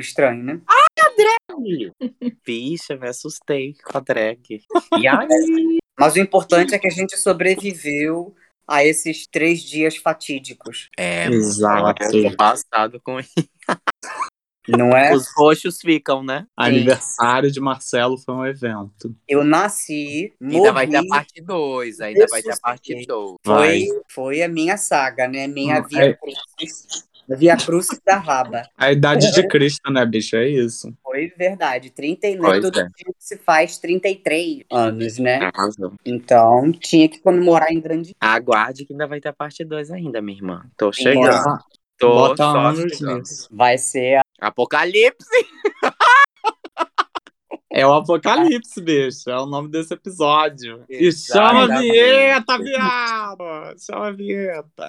estranho, né? Bicha, me assustei com a drag. E aí? Mas o importante é que a gente sobreviveu a esses três dias fatídicos. É, Exato. passado com Não é? os roxos ficam, né? Aniversário de Marcelo foi um evento. Eu nasci, Ainda vai ter a morri, parte 2, ainda vai ter a parte ressuscitei. 2. Vai. foi, foi a minha saga, né? Minha Hum, Via é. Via Crucis da Raba. A idade de Cristo, né, bicho? É isso. Foi verdade. 39, Pois todo é. dia se faz 33 anos, né? Arrasou. Então tinha que comemorar em grande. Aguarde que ainda vai ter a parte 2 ainda, minha irmã. Tô chegando. Bota, Tô bota só anos chegando. Vai ser. Apocalipse! É o Apocalipse, bicho. É o nome desse episódio. E chama a Exatamente. vinheta, viado! Chama a vinheta.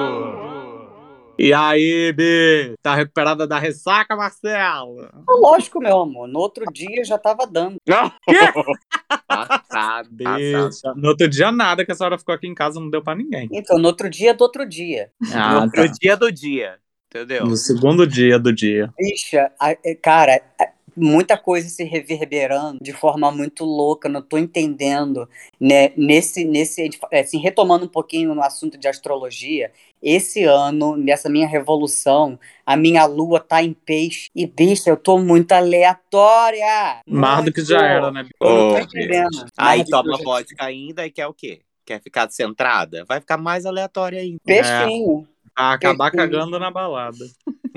E aí, Bi? Tá recuperada da ressaca, Marcelo? Lógico, meu amor. No outro dia já tava dando. Passado, passado. Bicha. No outro dia, nada, que a senhora ficou aqui em casa, não deu pra ninguém. Então, no outro dia do outro dia. Ah, No outro tá. dia do dia. Entendeu? No segundo dia do dia. Bicha, a- é, cara, é, muita coisa se reverberando de forma muito louca, não tô entendendo, né? Nesse, nesse, assim, retomando um pouquinho no assunto de astrologia, esse ano, nessa minha revolução, a minha lua tá em peixe e, bicha, eu tô muito aleatória. Mais do que já era, né? Eu não tô entendendo. Aí toma vodka ainda e quer o quê? Quer ficar centrada? Vai ficar mais aleatória ainda. Peixinho. Pra acabar Perfeito. cagando na balada.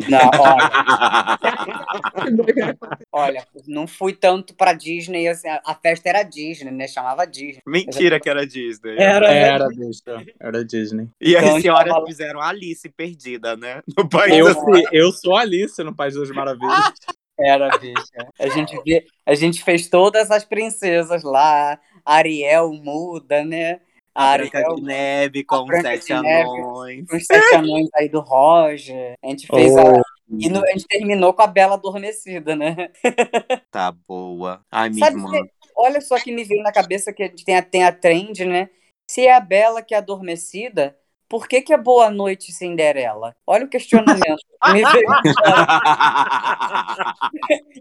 Não, olha, olha, não fui tanto pra Disney, assim, a, festa era Disney, né? Chamava Disney. Mentira que era Disney. Era, Era, bicha. Era Disney. E Então, as senhoras tava- fizeram Alice perdida, né? No país. Eu, das- fui- eu sou Alice no País das Maravilhas. Era, bicha. A gente, vê, a gente fez todas as princesas lá. Ariel muda, né? A A Branca de Neve com Branca sete anões. os sete anões aí do Roger. A gente fez a. Oh, E no- a gente terminou com a Bela Adormecida, né? Tá boa. Ai, minha Sabe irmã. que- olha só que me veio na cabeça que a gente tem a, tem a trend, né? Se é a Bela que é adormecida, por que, que é Boa Noite Cinderela? Olha o questionamento. Me veio-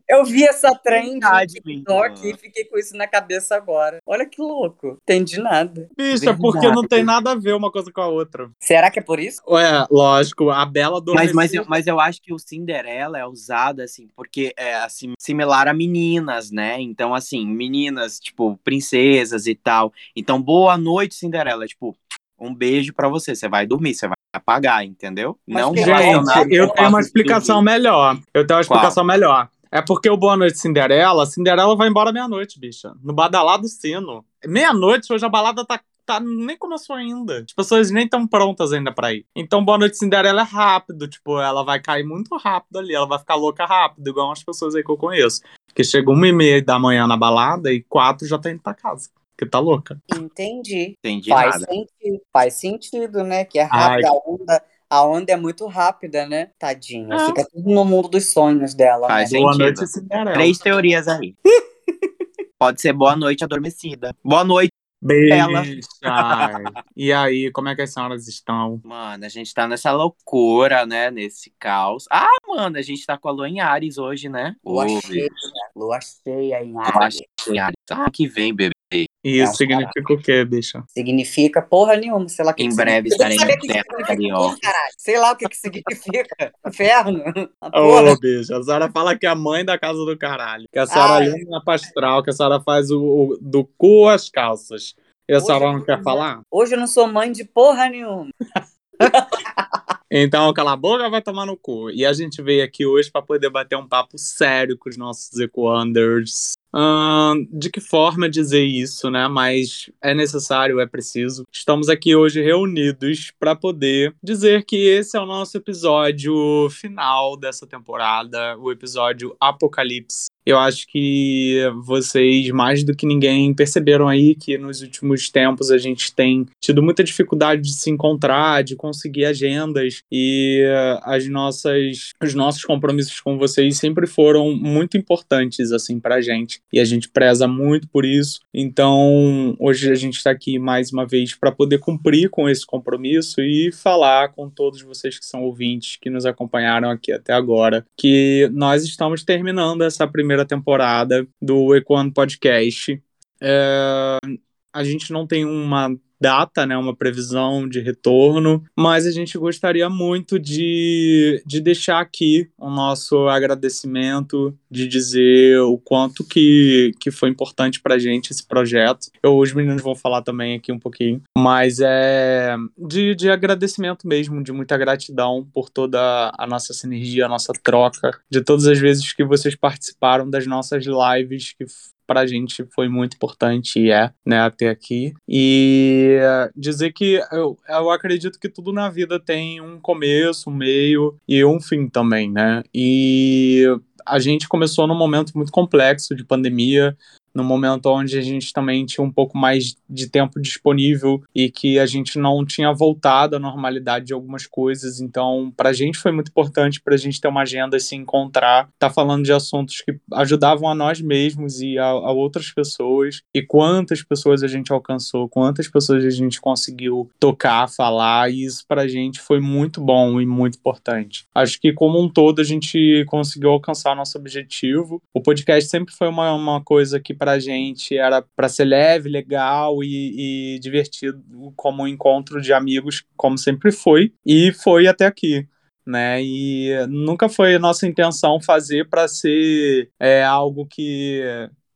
Eu vi essa trend no Verdade, TikTok irmã. e fiquei com isso na cabeça agora. Olha que louco. Entendi nada. bicha, porque não tem nada a ver uma coisa com a outra. Será que é por isso? Ué, lógico, a Bela Mas, adormecida. mas, eu, mas eu acho que o Cinderela é usado, assim, porque é, assim, similar a meninas, né? Então, assim, meninas, tipo, princesas e tal. Então, boa noite, Cinderela. Tipo, um beijo pra você. Você vai dormir, você vai apagar, entendeu? Mas Não que- Gente, eu tenho uma explicação dormir. melhor. Eu tenho uma Qual? explicação melhor. É porque o Boa Noite Cinderela, Cinderela vai embora meia-noite, bicha. No badalá do sino. Meia-noite, hoje a balada tá, tá. Nem começou ainda. As pessoas nem estão prontas ainda pra ir. Então, Boa Noite Cinderela é rápido. Tipo, ela vai cair muito rápido ali. Ela vai ficar louca rápido, igual as pessoas aí que eu conheço. Porque chega uma e meia da manhã na balada e quatro já tá indo pra casa. Porque tá louca. Entendi. Entendi Faz nada. sentido. Faz sentido, né? Que é rápida. A onda, a onda é muito rápida, né? Tadinha. É. Fica tudo no mundo dos sonhos dela. Faz né? Boa Sentido. Noite Cinderela. Três teorias aí. Pode ser boa noite adormecida. Boa noite. Bicha. E aí, como é que as senhoras estão? Mano, a gente tá nessa loucura, né? Nesse caos. Ah, mano, a gente tá com a lua em Ares hoje, né? Lua Ô, cheia, Lua cheia em Lua Ares. cheia em Ares. Ah, que vem, bebê. E Não, isso significa o quê, bicha? Significa porra nenhuma, sei lá o que Em que breve estarei Sabe na o que terra significa, carioca. caralho? Sei lá o que, que significa. Inferno. Ô, porra. bicha, a senhora fala que é a mãe da casa do caralho. Que a senhora Ai. lê na pastral, que a senhora faz o, o- do cu às calças. E a Hoje senhora não quer falar? Hoje eu não sou mãe de porra nenhuma. Então, cala a boca, vai tomar no cu. E a gente veio aqui hoje para poder bater um papo sério com os nossos Ecoanders. De que forma dizer isso, né? Mas é necessário, é preciso. Estamos aqui hoje reunidos para poder dizer que esse é o nosso episódio final dessa temporada, o episódio Apocalipse. Eu acho que vocês, mais do que ninguém, perceberam aí que nos últimos tempos a gente tem tido muita dificuldade de se encontrar, de conseguir agendas e as nossas, os nossos compromissos com vocês sempre foram muito importantes assim pra gente e a gente preza muito por isso. Então, hoje a gente está aqui mais uma vez para poder cumprir com esse compromisso e falar com todos vocês que são ouvintes que nos acompanharam aqui até agora que nós estamos terminando essa primeira temporada do Equan Podcast. É, a gente não tem uma data, né, uma previsão de retorno, mas a gente gostaria muito de, de deixar aqui o nosso agradecimento, de dizer o quanto que, que foi importante pra gente esse projeto. Eu, os meninos vão falar também aqui um pouquinho, mas é de, de agradecimento mesmo, de muita gratidão por toda a nossa sinergia, a nossa troca, de todas as vezes que vocês participaram das nossas lives, que para a gente foi muito importante e é, né, até aqui. E dizer que eu, eu acredito que tudo na vida tem um começo, um meio e um fim também, né? E a gente começou num momento muito complexo de pandemia, no momento onde a gente também tinha um pouco mais de tempo disponível e que a gente não tinha voltado à normalidade de algumas coisas. Então, para a gente foi muito importante para a gente ter uma agenda, se encontrar, tá falando de assuntos que ajudavam a nós mesmos e a, a outras pessoas. E quantas pessoas a gente alcançou, quantas pessoas a gente conseguiu tocar, falar. E isso para a gente foi muito bom e muito importante. Acho que como um todo a gente conseguiu alcançar nosso objetivo. O podcast sempre foi uma, uma coisa que pra gente era para ser leve, legal e, e divertido, como um encontro de amigos, como sempre foi, e foi até aqui né? E nunca foi nossa intenção fazer para ser é, algo que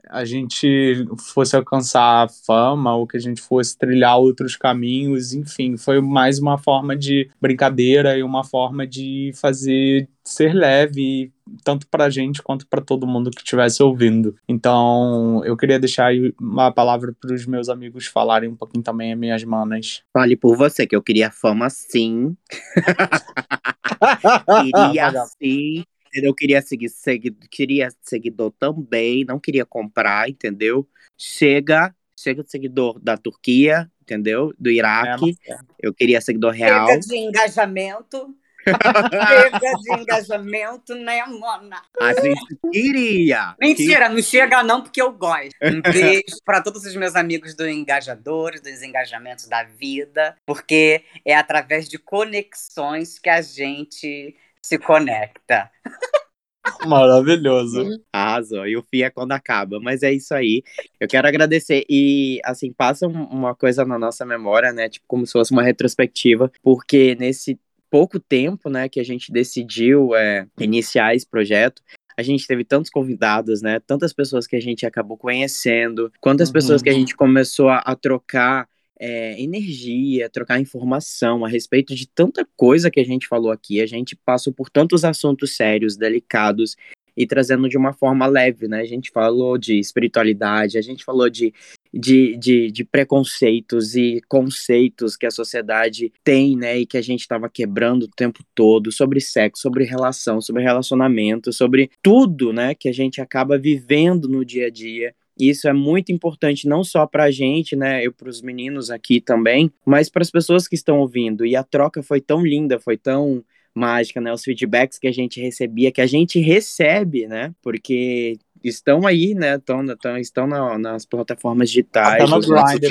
a gente fosse alcançar fama ou que a gente fosse trilhar outros caminhos, enfim, foi mais uma forma de brincadeira e uma forma de fazer ser leve tanto para a gente quanto para todo mundo que estivesse ouvindo. Então, eu queria deixar uma palavra para os meus amigos falarem um pouquinho também, as minhas manas. Fale por você, que eu queria fama sim. queria sim. Eu queria seguir, segui, queria seguidor também, não queria comprar, entendeu? Chega, chega de seguidor da Turquia, entendeu? Do Iraque. É, eu queria seguidor real. Chega de engajamento. Chega de engajamento, né, Mona? A gente queria. Mentira, que... não chega não, porque eu gosto. Um beijo para todos os meus amigos do Engajadores, dos engajamentos da vida, porque é através de conexões que a gente se conecta. Maravilhoso. Arrasou. E o fim é quando acaba. Mas é isso aí. Eu quero agradecer. E, assim, passa uma coisa na nossa memória, né? Tipo, como se fosse uma retrospectiva. Porque nesse pouco tempo, né, que a gente decidiu é, iniciar esse projeto, a gente teve tantos convidados, né? Tantas pessoas que a gente acabou conhecendo, quantas uhum. pessoas que a gente começou a, a trocar é, energia, trocar informação a respeito de tanta coisa que a gente falou aqui. A gente passou por tantos assuntos sérios, delicados e trazendo de uma forma leve, né? A gente falou de espiritualidade, a gente falou de, de, de, de preconceitos e conceitos que a sociedade tem, né? E que a gente estava quebrando o tempo todo sobre sexo, sobre relação, sobre relacionamento, sobre tudo, né? Que a gente acaba vivendo no dia a dia isso é muito importante não só para a gente, né, eu para os meninos aqui também, mas para as pessoas que estão ouvindo. E a troca foi tão linda, foi tão mágica, né? Os feedbacks que a gente recebia, que a gente recebe, né? Porque estão aí, né? Estão, estão, estão na, nas plataformas digitais. Até no grind.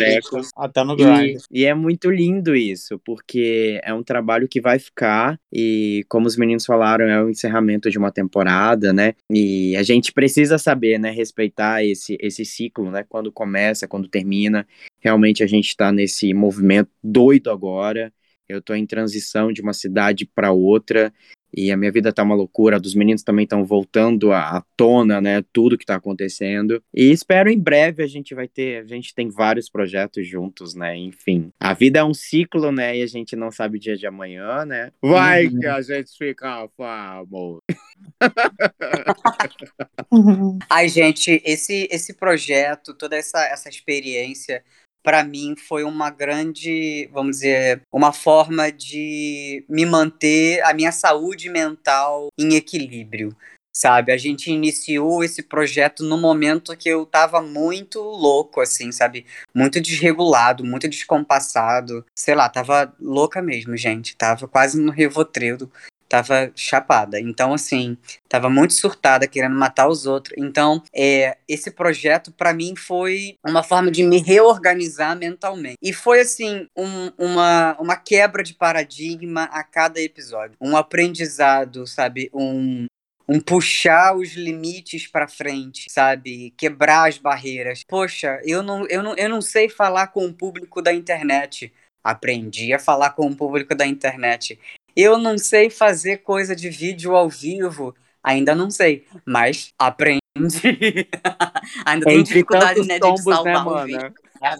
Até no grind. E, e, é muito lindo isso, porque é um trabalho que vai ficar e, como os meninos falaram, é o encerramento de uma temporada, né? E a gente precisa saber, né? Respeitar esse, esse ciclo, né? Quando começa, quando termina. Realmente a gente está nesse movimento doido agora. Eu estou em transição de uma cidade para outra e a minha vida tá uma loucura, dos meninos também estão voltando à tona, né, tudo que tá acontecendo. E espero em breve a gente vai ter, a gente tem vários projetos juntos, né, enfim. A vida é um ciclo, né, e a gente não sabe o dia de amanhã, né. Vai uhum. que a gente fica famoso. Ai, gente, esse, esse projeto, toda essa, essa experiência para mim foi uma grande, vamos dizer, uma forma de me manter a minha saúde mental em equilíbrio sabe? A gente iniciou esse projeto no momento que eu tava muito louco, assim, sabe? Muito desregulado, muito descompassado. Sei lá, tava louca mesmo, gente. Tava quase no Rivotril tava chapada. Então, assim, tava muito surtada, querendo matar os outros. Então, é, esse projeto, para mim, foi uma forma de me reorganizar mentalmente. E foi, assim, um, uma, uma quebra de paradigma a cada episódio. Um aprendizado, sabe? Um, um puxar os limites para frente, sabe? Quebrar as barreiras. Poxa, eu não, eu, não, eu não sei falar com o público da internet. Aprendi a falar com o público da internet. Eu não sei fazer coisa de vídeo ao vivo, ainda não sei, mas aprendi. ainda tenho Entre dificuldade né, de tombos, salvar né, o mana? vídeo. né?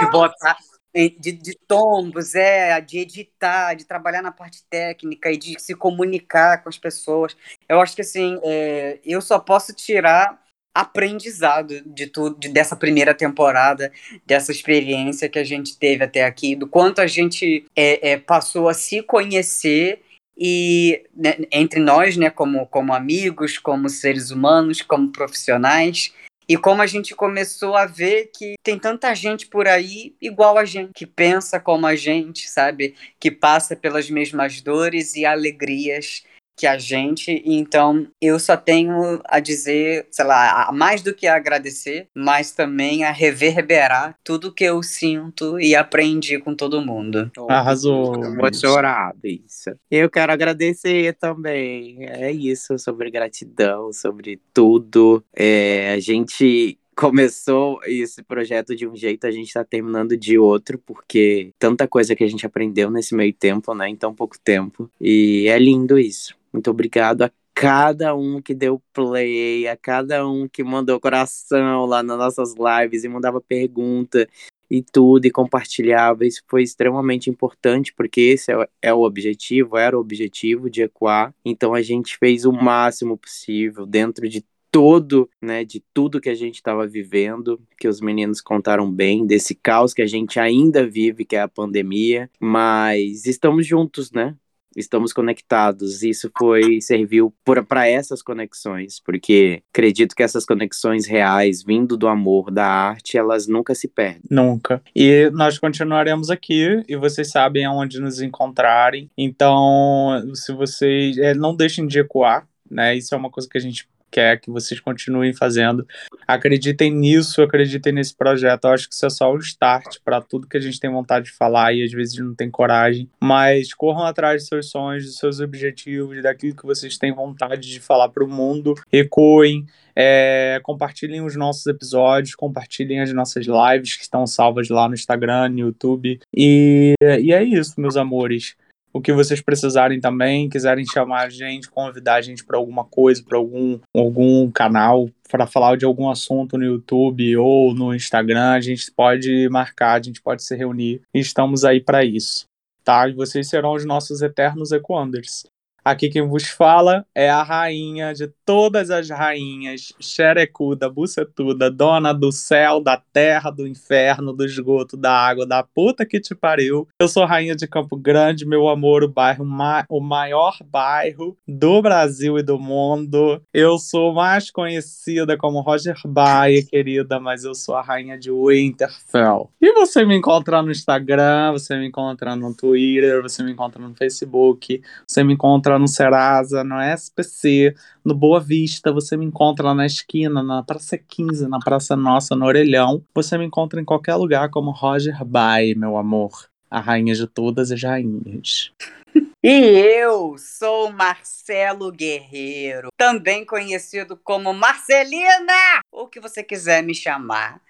De botar de, de tombos, é, de editar, de trabalhar na parte técnica e de se comunicar com as pessoas. Eu acho que assim, é, eu só posso tirar aprendizado de tudo, de, dessa primeira temporada, dessa experiência que a gente teve até aqui, do quanto a gente é, é, passou a se conhecer e né, entre nós, né, como, como amigos, como seres humanos, como profissionais, e como a gente começou a ver que tem tanta gente por aí igual a gente, que pensa como a gente, sabe? Que passa pelas mesmas dores e alegrias que a gente. Então, eu só tenho a dizer, sei lá, a- mais do que a agradecer, mas também a reverberar tudo que eu sinto e aprendi com todo mundo. Arrasou. Eu Vou chorar, isso. Eu quero agradecer também. É isso, sobre gratidão, sobre tudo. É, a gente começou esse projeto de um jeito, a gente tá terminando de outro, porque tanta coisa que a gente aprendeu nesse meio tempo, né, em tão pouco tempo. E é lindo isso. Muito obrigado a cada um que deu play, a cada um que mandou coração lá nas nossas lives e mandava pergunta e tudo e compartilhava. Isso foi extremamente importante, porque esse é, o- é o objetivo, era o objetivo de Equar. Então a gente fez o máximo possível dentro de todo, né, de tudo que a gente estava vivendo, que os meninos contaram bem, desse caos que a gente ainda vive, que é a pandemia, mas estamos juntos, né? Estamos conectados. Isso foi serviu para essas conexões, porque acredito que essas conexões reais, vindo do amor, da arte, elas nunca se perdem. Nunca. E nós continuaremos aqui e vocês sabem aonde nos encontrarem. Então, se vocês é, não deixem de ecoar, né? Isso é uma coisa que a gente quer que vocês continuem fazendo. Acreditem nisso, acreditem nesse projeto. Eu acho que isso é só o start para tudo que a gente tem vontade de falar e às vezes não tem coragem. Mas corram atrás dos seus sonhos, dos seus objetivos, daquilo que vocês têm vontade de falar para o mundo. Ecoem, é, compartilhem os nossos episódios, compartilhem as nossas lives que estão salvas lá no Instagram, no YouTube. E, e é isso, meus amores. O que vocês precisarem também, quiserem chamar a gente, convidar a gente para alguma coisa, para algum, algum canal, para falar de algum assunto no YouTube ou no Instagram, a gente pode marcar, a gente pode se reunir. E estamos aí para isso, tá? E vocês serão os nossos eternos Equanders. Aqui quem vos fala é a rainha de todas as rainhas, xerecuda, bucetuda, dona do céu, da terra, do inferno, do esgoto, da água, da puta que te pariu. Eu sou rainha de Campo Grande, meu amor, o bairro, ma o maior bairro do Brasil e do mundo. Eu sou mais conhecida como Roger Baia, querida, mas eu sou a rainha de Winterfell. E você me encontra no Instagram, você me encontra no Twitter, você me encontra no Facebook, você me encontra no Serasa, no SPC, no Boa Vista, você me encontra na esquina, na Praça 15, na Praça Nossa, no Orelhão. Você me encontra em qualquer lugar como Roger Bay, meu amor. A rainha de todas as rainhas. E eu sou Marcelo Guerreiro, também conhecido como Marcelina, ou o que você quiser me chamar,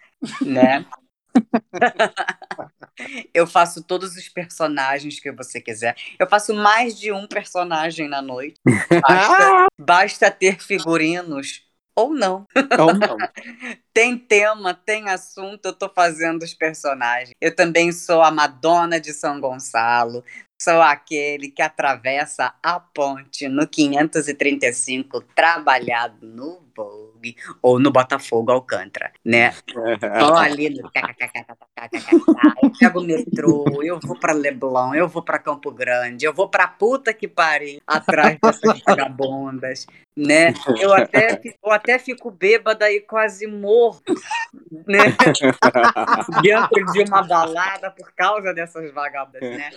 né? eu faço todos os personagens que você quiser. Eu faço mais de um personagem na noite. Basta, basta ter figurinos ou não. Ou não. Tem tema, tem assunto, eu tô fazendo os personagens. Eu também sou a Madonna de São Gonçalo. Sou aquele que atravessa a ponte no 535, trabalhado no Vogue ou no Botafogo Alcântara, né? Só ali no Eu pego o metrô, eu vou pra Leblon, eu vou pra Campo Grande, eu vou pra puta que pariu atrás dessas vagabundas, né? Eu até, eu até fico bêbada e quase morro, né? Dentro de uma balada por causa dessas vagabundas, né?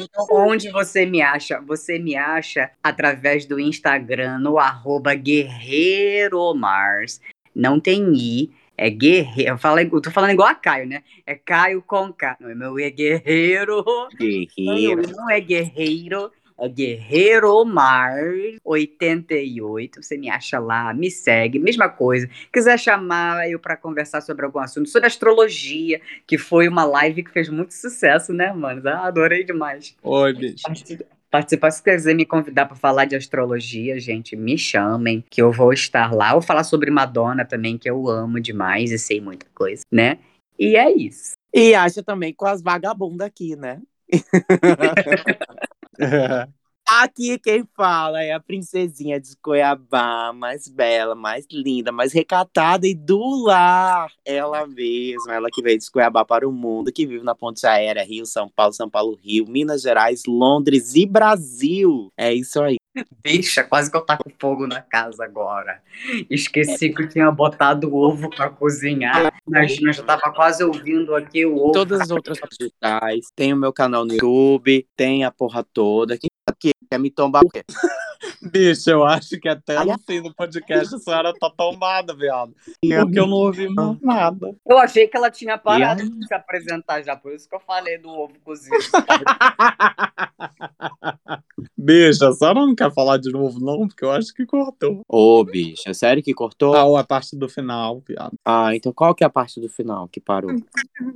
Então, onde você me acha? Você me acha através do Instagram, no arroba guerreiromars. Não tem I, é guerreiro. Eu, falo, eu tô falando igual a Caio, né? É Caio com K. Não, meu é guerreiro. Guerreiro. Não, não é guerreiro. É Guerreiro Mar 88. Você me acha lá, me segue, mesma coisa. Quiser chamar eu pra conversar sobre algum assunto, sobre astrologia, que foi uma live que fez muito sucesso, né, mano? Ah, adorei demais. Oi, bicho. Participar- se quiser me convidar para falar de astrologia, gente, me chamem, que eu vou estar lá. Ou falar sobre Madonna também, que eu amo demais e sei muita coisa, né? E é isso. E acha também com as vagabundas aqui, né? Aqui quem fala é a princesinha de Cuiabá, mais bela, mais linda, mais recatada e do lar. Ela mesma, ela que veio de Cuiabá para o mundo, que vive na ponte aérea Rio, São Paulo, São Paulo, Rio, Minas Gerais, Londres e Brasil. É isso aí. Bicha, quase que eu taco fogo na casa agora. Esqueci que eu tinha botado o ovo para cozinhar. Imagina, já tava quase ouvindo aqui o ovo. Todas as outras digitais, tem o meu canal no YouTube, tem a porra toda. Quem aqui quer me tombar o quê? Bicho, eu acho que até Ai, no fim do podcast a senhora tá tombada, viado. Porque eu não ouvi mais nada. Eu achei que ela tinha parado de se apresentar já, por isso que eu falei do ovo cozido. Bicho, a senhora não quer falar de novo, não? Porque eu acho que cortou. Ô, bicho, sério que cortou? Ah, a parte do final, viado. Ah, então qual que é a parte do final que parou?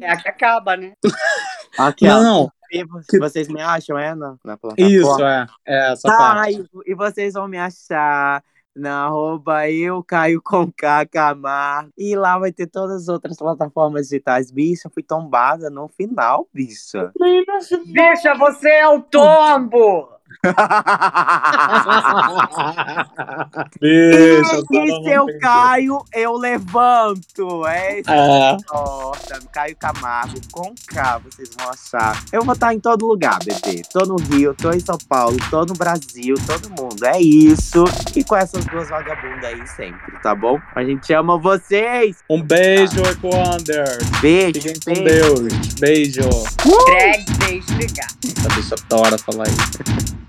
É a que acaba, né? Aqui, ó. Não, E vo- Vocês me acham, é? Na, na plataforma? isso, é. É essa Tá, parte. e, e vocês vão me achar na arroba eu, Caio com K, Camargo. E lá vai ter todas as outras plataformas digitais. Bicha, fui tombada no final, bicha. Bicha, você é o tombo! Bicho, a senhora E se eu caio, eu levanto. É isso. É. Nossa, Caio Camargo com K, vocês vão achar. Eu vou estar em todo lugar, bebê. Tô no Rio, tô em São Paulo, tô no Brasil, todo mundo. É isso. E com essas duas vagabundas aí sempre, tá bom? A gente ama vocês. Um beijo, Equander. Beijo, Fiquem com beijo. Deus. Beijo. Drag, deixa ligar. Essa bicha adora falar isso.